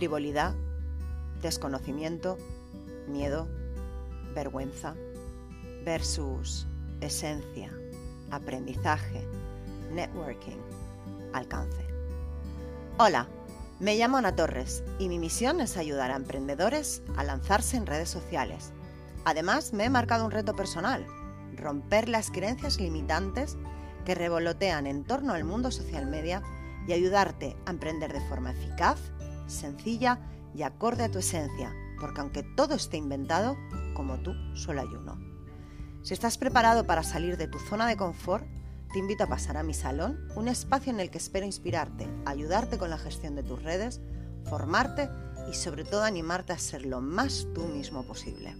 frivolidad, desconocimiento, miedo, vergüenza, versus esencia, aprendizaje, networking, alcance. Hola, me llamo Ana Torres y mi misión es ayudar a emprendedores a lanzarse en redes sociales. Además, me he marcado un reto personal, romper las creencias limitantes que revolotean en torno al mundo social media y ayudarte a emprender de forma eficaz, sencilla y acorde a tu esencia, porque aunque todo esté inventado, como tú, solo hay uno. Si estás preparado para salir de tu zona de confort, te invito a pasar a mi salón, un espacio en el que espero inspirarte, ayudarte con la gestión de tus redes, formarte y sobre todo animarte a ser lo más tú mismo posible.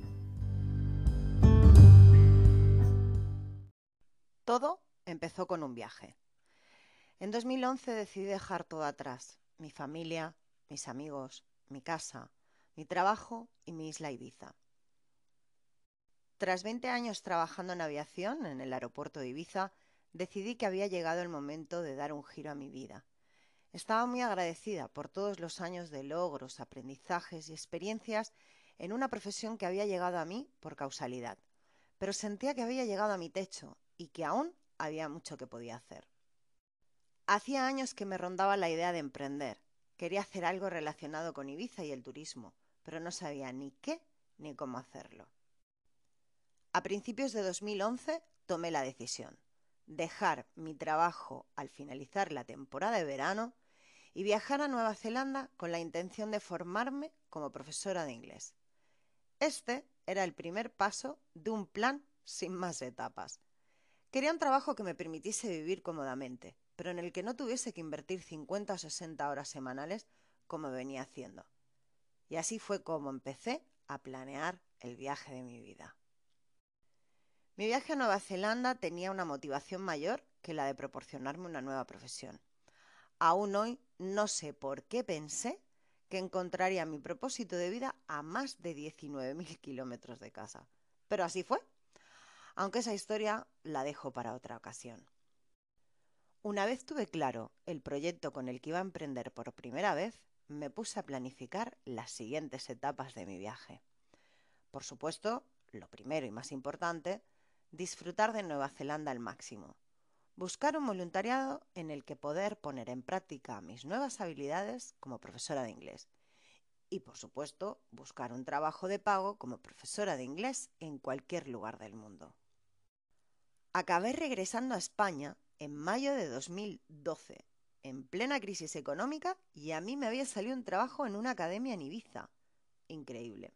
Todo empezó con un viaje. En 2011 decidí dejar todo atrás, mi familia, mis amigos, mi casa, mi trabajo y mi isla Ibiza. Tras 20 años trabajando en aviación en el aeropuerto de Ibiza, decidí que había llegado el momento de dar un giro a mi vida. Estaba muy agradecida por todos los años de logros, aprendizajes y experiencias en una profesión que había llegado a mí por causalidad, pero sentía que había llegado a mi techo y que aún había mucho que podía hacer. Hacía años que me rondaba la idea de emprender. Quería hacer algo relacionado con Ibiza y el turismo, pero no sabía ni qué ni cómo hacerlo. A principios de 2011 tomé la decisión dejar mi trabajo al finalizar la temporada de verano y viajar a Nueva Zelanda con la intención de formarme como profesora de inglés. Este era el primer paso de un plan sin más etapas. Quería un trabajo que me permitiese vivir cómodamente, pero en el que no tuviese que invertir 50 o 60 horas semanales como venía haciendo. Y así fue como empecé a planear el viaje de mi vida. Mi viaje a Nueva Zelanda tenía una motivación mayor que la de proporcionarme una nueva profesión. Aún hoy no sé por qué pensé que encontraría mi propósito de vida a más de 19.000 kilómetros de casa. Pero así fue. Aunque esa historia la dejo para otra ocasión. Una vez tuve claro el proyecto con el que iba a emprender por primera vez, me puse a planificar las siguientes etapas de mi viaje. Por supuesto, lo primero y más importante disfrutar de Nueva Zelanda al máximo, buscar un voluntariado en el que poder poner en práctica mis nuevas habilidades como profesora de inglés y, por supuesto, buscar un trabajo de pago como profesora de inglés en cualquier lugar del mundo. Acabé regresando a España en mayo de 2012, en plena crisis económica, y a mí me había salido un trabajo en una academia en Ibiza. Increíble.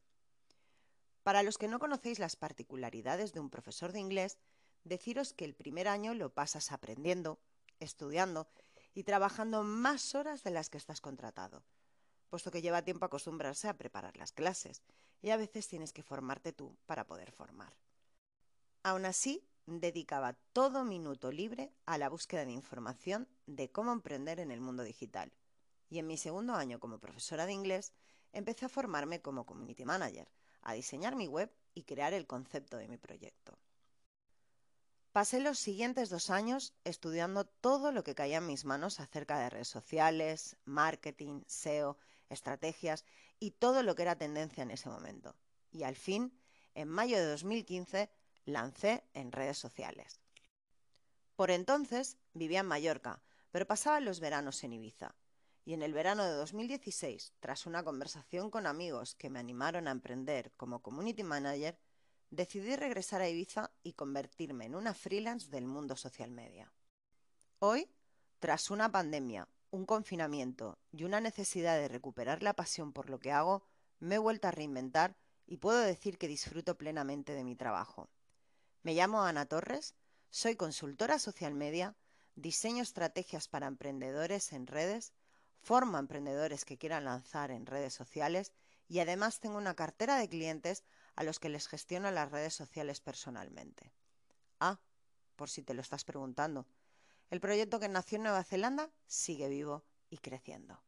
Para los que no conocéis las particularidades de un profesor de inglés, deciros que el primer año lo pasas aprendiendo, estudiando y trabajando más horas de las que estás contratado, puesto que lleva tiempo acostumbrarse a preparar las clases y a veces tienes que formarte tú para poder formar. Aún así, dedicaba todo minuto libre a la búsqueda de información de cómo emprender en el mundo digital. Y en mi segundo año como profesora de inglés, empecé a formarme como community manager, a diseñar mi web y crear el concepto de mi proyecto. Pasé los siguientes dos años estudiando todo lo que caía en mis manos acerca de redes sociales, marketing, SEO, estrategias y todo lo que era tendencia en ese momento. Y al fin, en mayo de 2015, lancé en redes sociales. Por entonces vivía en Mallorca, pero pasaba los veranos en Ibiza y en el verano de 2016, tras una conversación con amigos que me animaron a emprender como community manager, decidí regresar a Ibiza y convertirme en una freelance del mundo social media. Hoy, tras una pandemia, un confinamiento y una necesidad de recuperar la pasión por lo que hago, me he vuelto a reinventar y puedo decir que disfruto plenamente de mi trabajo. Me llamo Ana Torres, soy consultora social media, diseño estrategias para emprendedores en redes formo emprendedores que quieran lanzar en redes sociales y además tengo una cartera de clientes a los que les gestiono las redes sociales personalmente. Ah, por si te lo estás preguntando, el proyecto que nació en Nueva Zelanda sigue vivo y creciendo.